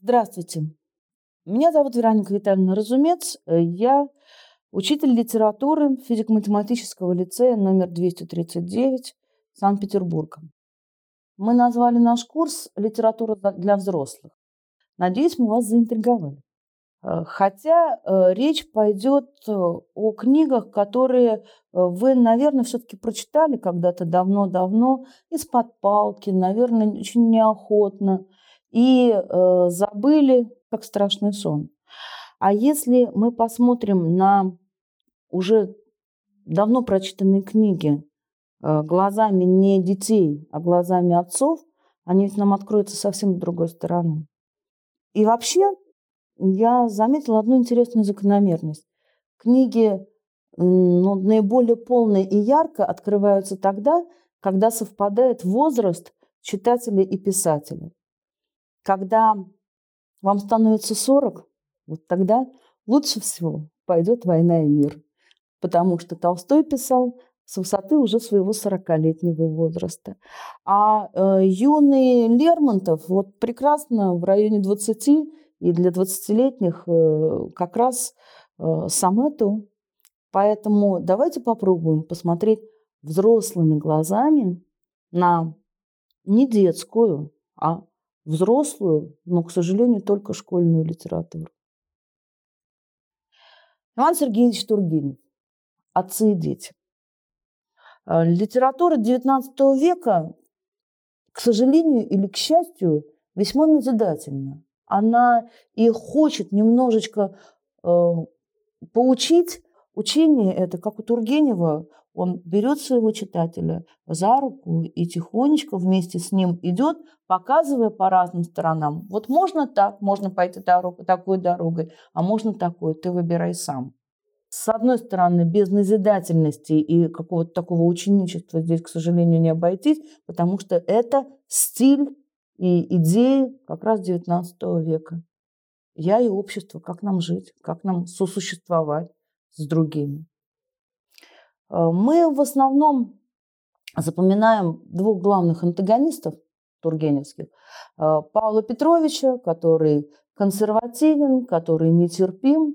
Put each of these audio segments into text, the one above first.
Здравствуйте. Меня зовут Вероника Витальевна Разумец. Я учитель литературы физико-математического лицея номер 239 Санкт-Петербурга. Мы назвали наш курс «Литература для взрослых». Надеюсь, мы вас заинтриговали. Э, хотя э, речь пойдет э, о книгах, которые вы, наверное, все-таки прочитали когда-то давно-давно из-под палки, наверное, очень неохотно, и забыли, как страшный сон. А если мы посмотрим на уже давно прочитанные книги глазами не детей, а глазами отцов, они ведь нам откроются совсем с другой стороны. И вообще я заметила одну интересную закономерность. Книги ну, наиболее полные и ярко открываются тогда, когда совпадает возраст читателя и писателя. Когда вам становится 40, вот тогда лучше всего пойдет «Война и мир», потому что Толстой писал с высоты уже своего 40-летнего возраста. А э, юный Лермонтов вот прекрасно в районе 20 и для 20-летних э, как раз э, эту. Поэтому давайте попробуем посмотреть взрослыми глазами на не детскую, а взрослую, но, к сожалению, только школьную литературу. Иван Сергеевич Тургенев. Отцы и дети. Э, литература XIX века, к сожалению или к счастью, весьма назидательна. Она и хочет немножечко э, поучить. Учение это, как у Тургенева, он берет своего читателя за руку и тихонечко вместе с ним идет, показывая по разным сторонам. Вот можно так, можно пойти такой дорогой, а можно такой, ты выбирай сам с одной стороны, без назидательности и какого-то такого ученичества здесь, к сожалению, не обойтись, потому что это стиль и идеи как раз XIX века. Я и общество, как нам жить, как нам сосуществовать с другими. Э, мы в основном запоминаем двух главных антагонистов тургеневских. Э, Павла Петровича, который консервативен, который нетерпим,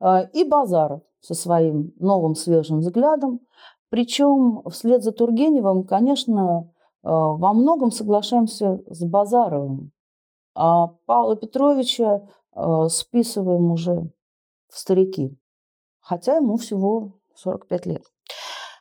э, и Базаров, со своим новым свежим взглядом. Причем вслед за Тургеневым, конечно, во многом соглашаемся с Базаровым, а Павла Петровича э, списываем уже в старики, хотя ему всего 45 лет.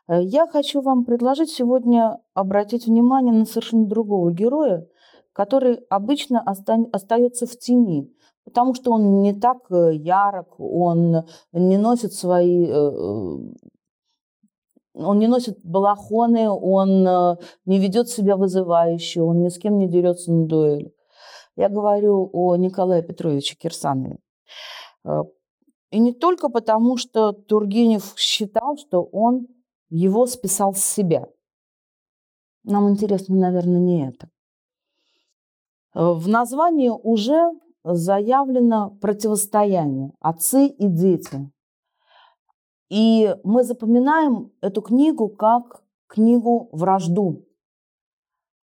Э, я хочу вам предложить сегодня обратить внимание на совершенно другого героя, который обычно остается в тени потому что он не так э, ярок, он не носит свои э, э, он не носит балахоны, он не ведет себя вызывающе, он ни с кем не дерется на дуэль. Я говорю о Николае Петровиче Кирсанове. И не только потому, что Тургенев считал, что он его списал с себя. Нам интересно, наверное, не это. В названии уже заявлено противостояние отцы и дети. И мы запоминаем эту книгу как книгу вражду.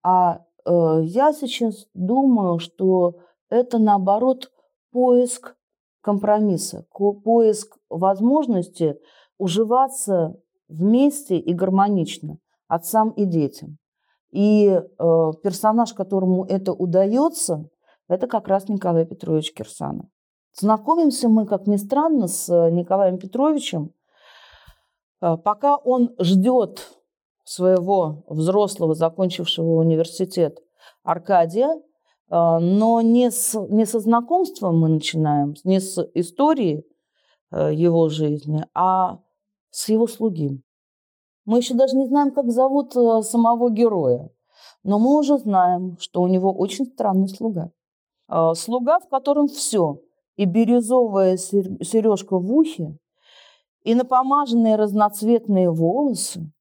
А э, я сейчас думаю, что это наоборот поиск компромисса, поиск возможности уживаться вместе и гармонично отцам и детям. И э, персонаж, которому это удается, это как раз Николай Петрович Кирсанов. Знакомимся мы, как ни странно, с э, Николаем Петровичем, пока он ждет своего взрослого, закончившего университет Аркадия, э, но не, с, не со знакомства мы начинаем, не с истории его жизни, а с его слуги. Мы еще даже не знаем, как зовут самого героя, но мы уже знаем, что у него очень странный слуга. А, слуга, в котором все, и бирюзовая сережка в ухе, и напомаженные разноцветные волосы,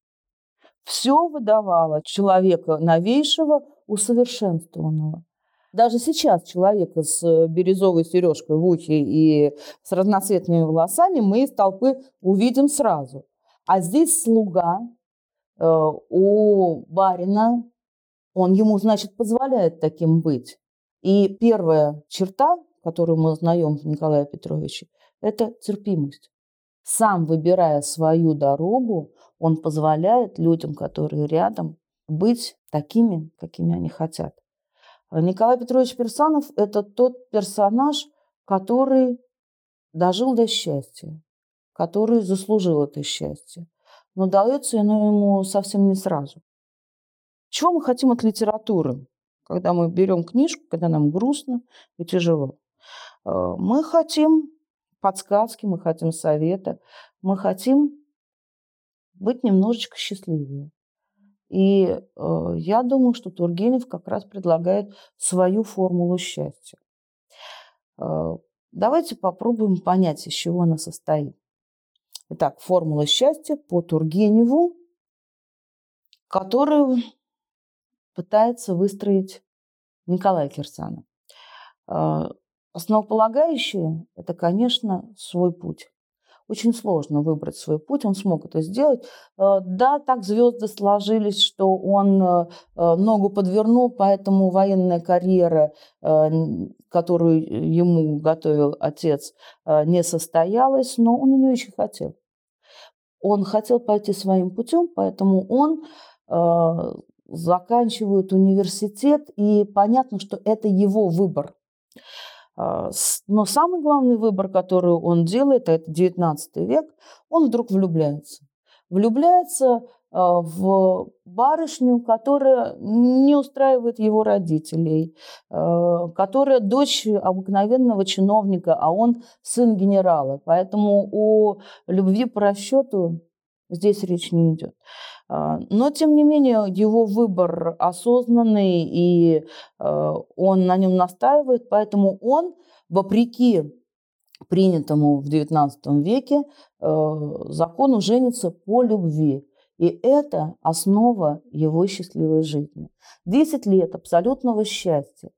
все выдавало человека новейшего, усовершенствованного. даже сейчас человека с э, бирюзовой сережкой в ухе и с разноцветными волосами мы из толпы увидим сразу. А здесь слуга э, у барина, он ему, значит, позволяет таким быть. И первая черта, которую мы узнаем в Николае Петровиче, это терпимость. Сам выбирая свою дорогу, он позволяет людям, которые рядом, быть такими, какими они хотят. Николай Петрович Персанов – это тот персонаж, который дожил до счастья, который заслужил это счастье. Но дается оно ему совсем не сразу. Чего мы хотим от литературы, когда мы берем книжку, когда нам грустно и тяжело? Э, мы хотим подсказки, мы хотим совета, мы хотим быть немножечко счастливее. И э, я думаю, что Тургенев как раз предлагает свою формулу счастья. Э, давайте попробуем понять, из чего она состоит. Итак, формула счастья по Тургеневу, которую пытается выстроить Николай Кирсанов. Основополагающее – это, конечно, свой путь. Очень сложно выбрать свой путь, он смог это сделать. Э, да, так звезды сложились, что он э, э, ногу подвернул, поэтому военная карьера, которую ему готовил отец, не состоялась, но он у нее очень хотел. Он хотел пойти своим путем, поэтому он заканчивает университет, и понятно, что это его выбор. А, но самый главный выбор, который он делает, это 19 век, он вдруг влюбляется. Влюбляется а, в барышню, которая не устраивает его родителей, а, которая дочь обыкновенного чиновника, а он сын генерала. Поэтому о любви по расчету здесь речь не идет. А, но, тем не менее, его выбор осознанный, и а, он на нем настаивает, поэтому он, вопреки принятому в XIX веке а, закону, женится по любви. И это основа его счастливой жизни. Десять лет абсолютного счастья.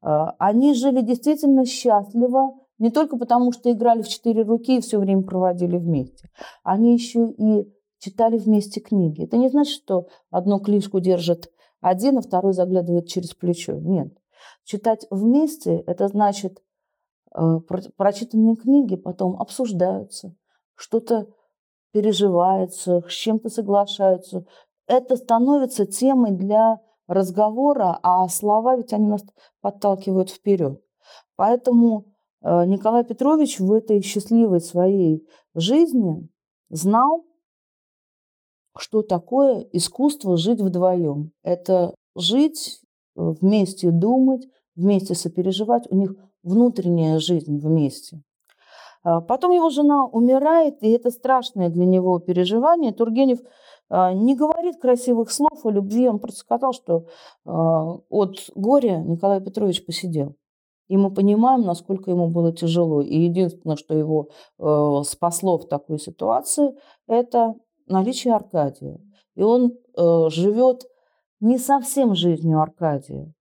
Они жили действительно счастливо, не только потому, что играли в четыре руки и все время проводили вместе. Они еще и читали вместе книги. Это не значит, что одну книжку держит один, а второй заглядывает через плечо. Нет. Читать вместе – это значит, э, прочитанные книги потом обсуждаются, что-то переживается, с чем-то соглашаются. Это становится темой для разговора, а слова ведь они нас подталкивают вперед. Поэтому Николай Петрович в этой счастливой своей жизни знал, что такое искусство жить вдвоем. Это жить э, вместе, думать, вместе сопереживать. У них внутренняя жизнь вместе. А потом его жена умирает, и это страшное для него переживание. Тургенев а, не говорит красивых слов о любви, он просто сказал, что от горя Николай Петрович посидел. И мы понимаем, насколько ему было тяжело. И единственное, что его э, спасло в такой ситуации, это наличие Аркадия. И он э, живет не совсем жизнью Аркадия,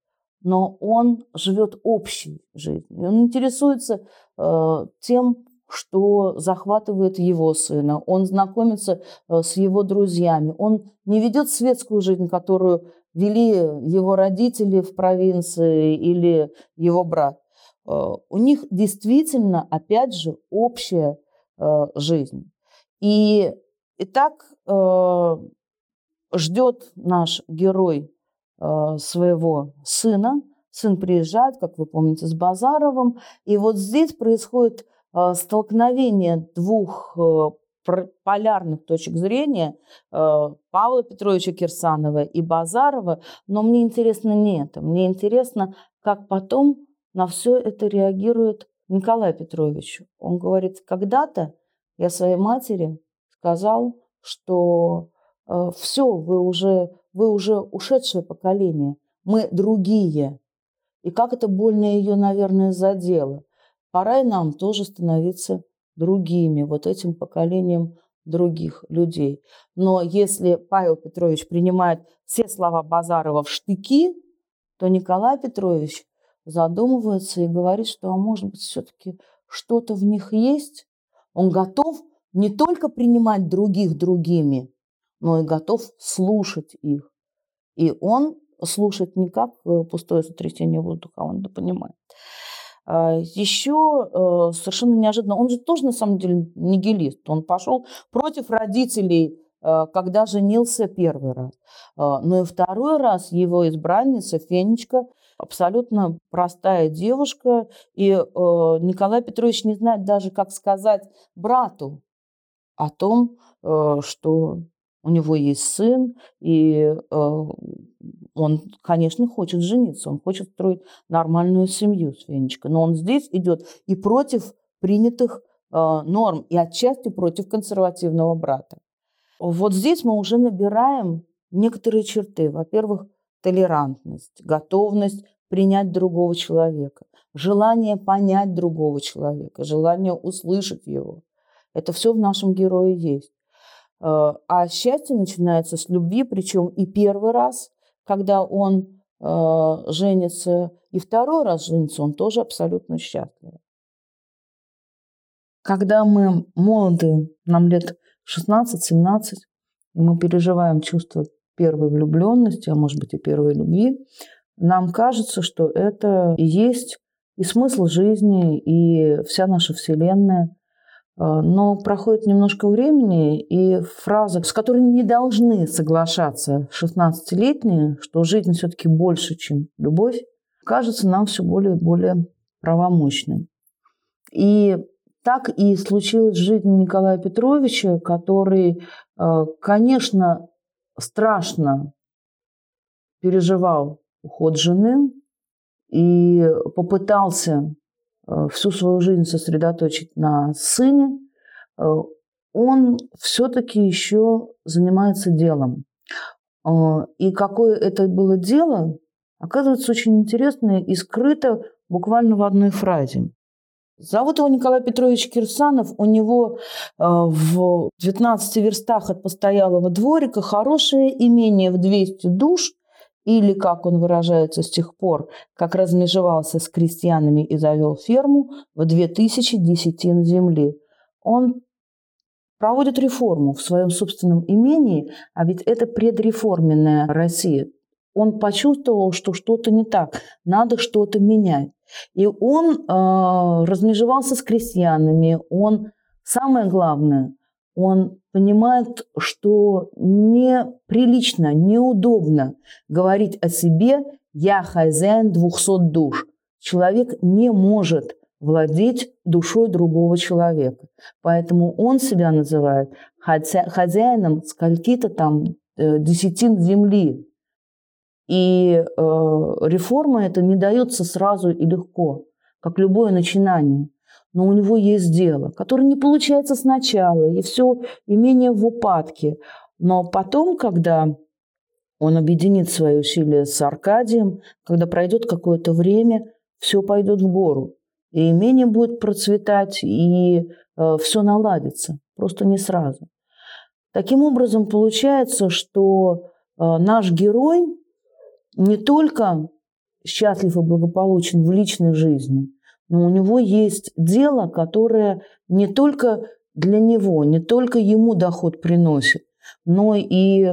но он живет общей жизнью. Он интересуется э, тем, что захватывает его сына. Он знакомится э, с его друзьями. Он не ведет светскую жизнь, которую вели его родители в провинции или его брат. Э, у них действительно, опять же, общая э, жизнь. И Итак, э, ждет наш герой своего сына. Сын приезжает, как вы помните, с Базаровым. И вот здесь происходит столкновение двух полярных точек зрения Павла Петровича Кирсанова и Базарова. Но мне интересно не это. Мне интересно, как потом на все это реагирует Николай Петрович. Он говорит, когда-то я своей матери сказал, что э, все, вы уже, вы уже ушедшее поколение, мы другие. И как это больно ее, наверное, задело. Пора и нам тоже становиться другими, вот этим поколением других людей. Но если Павел Петрович принимает все слова Базарова в штыки, то Николай Петрович задумывается и говорит, что, а может быть, все-таки что-то в них есть. Он готов не только принимать других другими, но и готов слушать их. И он слушает не как э, пустое сотрясение воздуха, он это понимает. А, Еще э, совершенно неожиданно, он же тоже на самом деле нигилист, он пошел против родителей, э, когда женился первый раз. А, но и второй раз его избранница Фенечка абсолютно простая девушка, и Николай Петрович не знает даже, как сказать брату о том, что у него есть сын, и он, конечно, хочет жениться, он хочет строить нормальную семью с Венечкой, но он здесь идет и против принятых э, норм, и отчасти против консервативного брата. Вот здесь мы уже набираем некоторые черты. Во-первых, толерантность, готовность принять другого человека, желание понять другого человека, желание услышать его. Это все в нашем герое есть. Э, а счастье начинается с любви, причем и первый раз, когда он э, женится, и второй раз женится, он тоже абсолютно счастлив. Когда мы молоды, нам лет 16-17, и мы переживаем чувство первой влюбленности, а может быть и первой любви, нам кажется, что это и есть и смысл жизни, и вся наша Вселенная – но проходит немножко времени, и фраза, с которой не должны соглашаться 16-летние, что жизнь все-таки больше, чем любовь, кажется нам все более и более правомощной. И так и случилось в жизни Николая Петровича, который, а, конечно, страшно переживал уход жены и попытался Э, всю свою жизнь сосредоточить на сыне, э, он все-таки еще занимается делом. Э, и какое это было дело, оказывается очень интересное и скрыто буквально в одной фразе. Зовут его Николай Петрович Кирсанов. У него в 19 верстах от постоялого дворика хорошее имение в 200 душ или, как он выражается с тех пор, как размежевался с крестьянами и завел ферму в 2000 десятин земли. Он проводит реформу в своем собственном имении, а ведь это предреформенная Россия. Он почувствовал, что что-то не так, надо что-то менять. И он э, размежевался с крестьянами, он, самое главное, он понимает, что неприлично, неудобно говорить о себе «я хозяин двухсот душ». Человек не может владеть душой другого человека. Поэтому он себя называет хозяином скольки-то там э, десятин земли. И э, реформа это не дается сразу и легко, как любое начинание но у него есть дело, которое не получается сначала, и все имение в упадке. Но потом, когда он объединит свои усилия с Аркадием, когда пройдет какое-то время, все пойдет в гору. И имение будет процветать, и э, все наладится, просто не сразу. Таким образом, получается, что э, наш герой не только счастлив и благополучен в личной жизни – но у него есть дело, которое не только для него, не только ему доход приносит, но и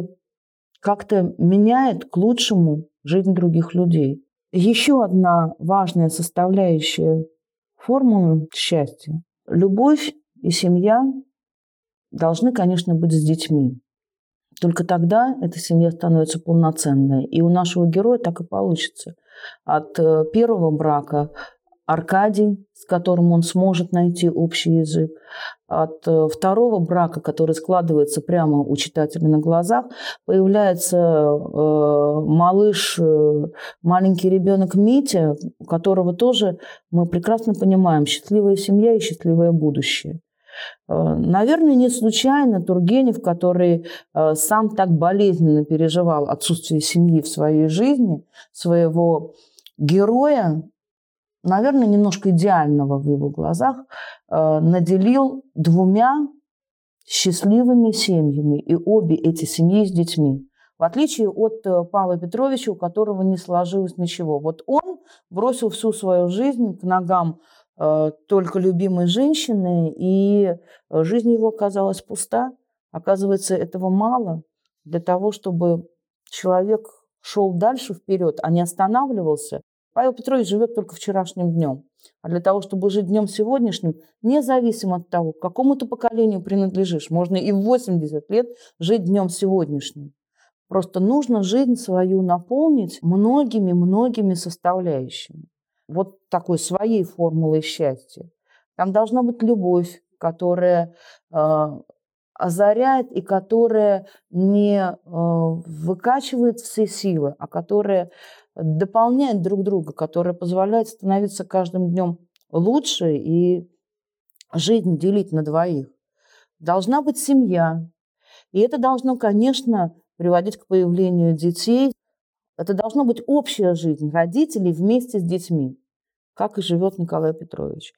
как-то меняет к лучшему жизнь других людей. Еще одна важная составляющая формулы счастья. Любовь и семья должны, конечно, быть с детьми. Только тогда эта семья становится полноценной. И у нашего героя так и получится. От э, первого брака Аркадий, с которым он сможет найти общий язык. От э, второго брака, который складывается прямо у читателя на глазах, появляется э, малыш, э, маленький ребенок Митя, у которого тоже мы прекрасно понимаем счастливая семья и счастливое будущее. Э, наверное, не случайно Тургенев, который э, сам так болезненно переживал отсутствие семьи в своей жизни, своего героя наверное, немножко идеального в его глазах, э, наделил двумя счастливыми семьями, и обе эти семьи с детьми. В отличие от э, Павла Петровича, у которого не сложилось ничего. Вот он бросил всю свою жизнь к ногам э, только любимой женщины, и жизнь его оказалась пуста. Оказывается, этого мало для того, чтобы человек шел дальше вперед, а не останавливался. Павел Петрович живет только вчерашним днем. А для того, чтобы жить днем сегодняшним, независимо от того, к какому-то поколению принадлежишь, можно и в 80 лет жить днем сегодняшним. Просто нужно жизнь свою наполнить многими-многими составляющими. Вот такой своей формулой счастья. Там должна быть любовь, которая э, озаряет и которая не э, выкачивает все силы, а которая дополняет друг друга, которая позволяет становиться каждым днем лучше и жизнь делить на двоих. Должна быть семья. И это должно, конечно, приводить к появлению детей. Это должна быть общая жизнь родителей вместе с детьми как и живет Николай Петрович.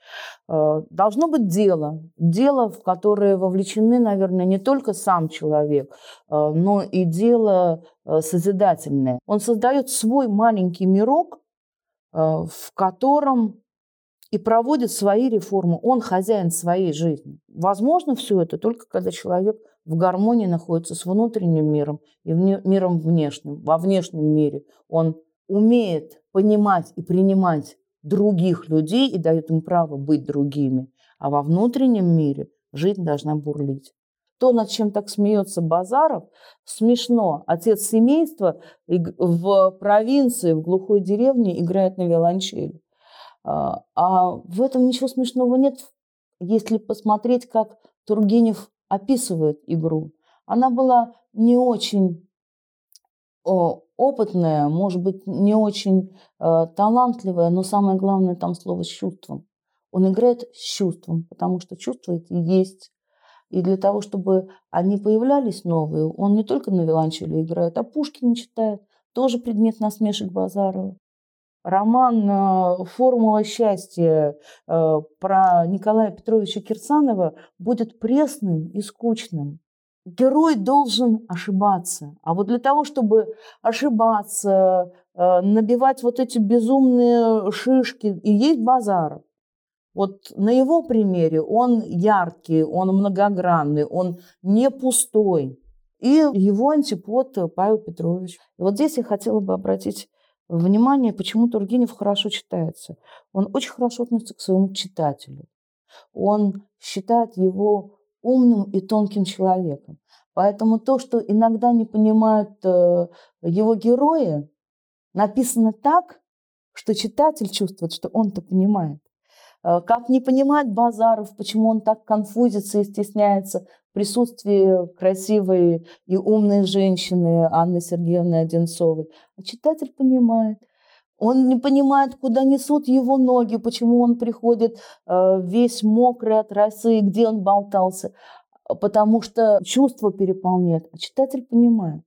Э, должно быть дело, дело, в которое вовлечены, наверное, не только сам человек, э, но и дело э, созидательное. Он создает свой маленький мирок, в котором и проводит свои реформы. Он хозяин своей жизни. Возможно все это только когда человек в гармонии находится с внутренним миром и миром внешним. Во внешнем мире он умеет понимать и принимать других людей и дает им право быть другими. А во внутреннем мире жизнь должна бурлить. То, над чем так смеется Базаров, смешно. Отец семейства в провинции, в глухой деревне играет на виолончели. А, а в этом ничего смешного нет, если посмотреть, как Тургенев описывает игру. Она была не очень опытная, может быть, не очень э, талантливая, но самое главное там слово с чувством. Он играет с чувством, потому что чувство это есть. И для того, чтобы они появлялись новые, он не только на виолончели играет, а Пушкин читает. Тоже предмет насмешек Базарова. Роман э, «Формула счастья» э, про Николая Петровича Кирсанова будет пресным и скучным герой должен ошибаться. А вот для того, чтобы ошибаться, э, набивать вот эти безумные шишки, и есть Базаров. Вот на его примере он яркий, он многогранный, он не пустой. И его антипод Павел Петрович. И вот здесь я хотела бы обратить внимание, почему Тургенев хорошо читается. Он очень хорошо относится к своему читателю. Он считает его умным и тонким человеком. Поэтому то, что иногда не понимают э, его герои, написано так, что читатель чувствует, что он-то понимает. Э, как не понимает Базаров, почему он так конфузится и стесняется в присутствии красивой и умной женщины Анны Сергеевны Одинцовой. А читатель понимает. Он не понимает, куда несут его ноги, почему он приходит э, весь мокрый от росы, где он болтался. Потому что чувство переполняет, а читатель понимает.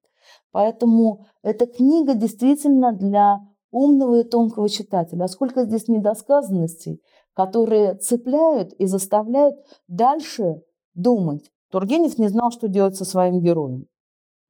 Поэтому эта книга действительно для умного и тонкого читателя. А сколько здесь недосказанностей, которые цепляют и заставляют дальше думать. Тургенев не знал, что делать со своим героем.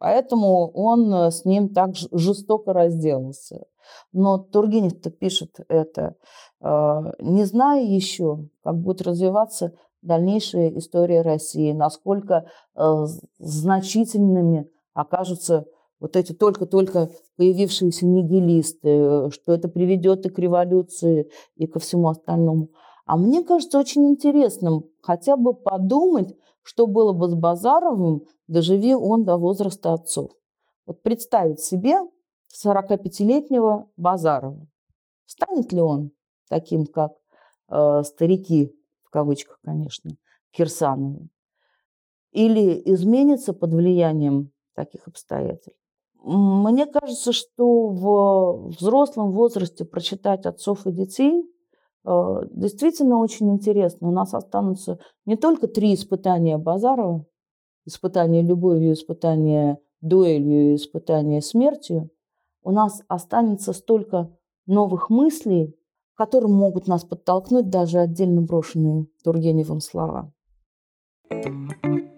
Поэтому он с ним так жестоко разделался. Но Тургенев-то пишет это, э, не зная еще, как будет развиваться дальнейшая история России, насколько э, значительными окажутся вот эти только-только появившиеся нигилисты, что это приведет и к революции, и ко всему остальному. А мне кажется очень интересным хотя бы подумать, что было бы с Базаровым, доживи он до возраста отцов. Вот представить себе 45-летнего Базарова. Станет ли он таким, как э, старики, в кавычках, конечно, Кирсановы? Или изменится под влиянием таких обстоятельств? Мне кажется, что в взрослом возрасте прочитать отцов и детей действительно очень интересно. У нас останутся не только три испытания Базарова, испытание любовью, испытание дуэлью, испытание смертью, у нас останется столько новых мыслей, которым могут нас подтолкнуть даже отдельно брошенные Тургеневым слова. thank you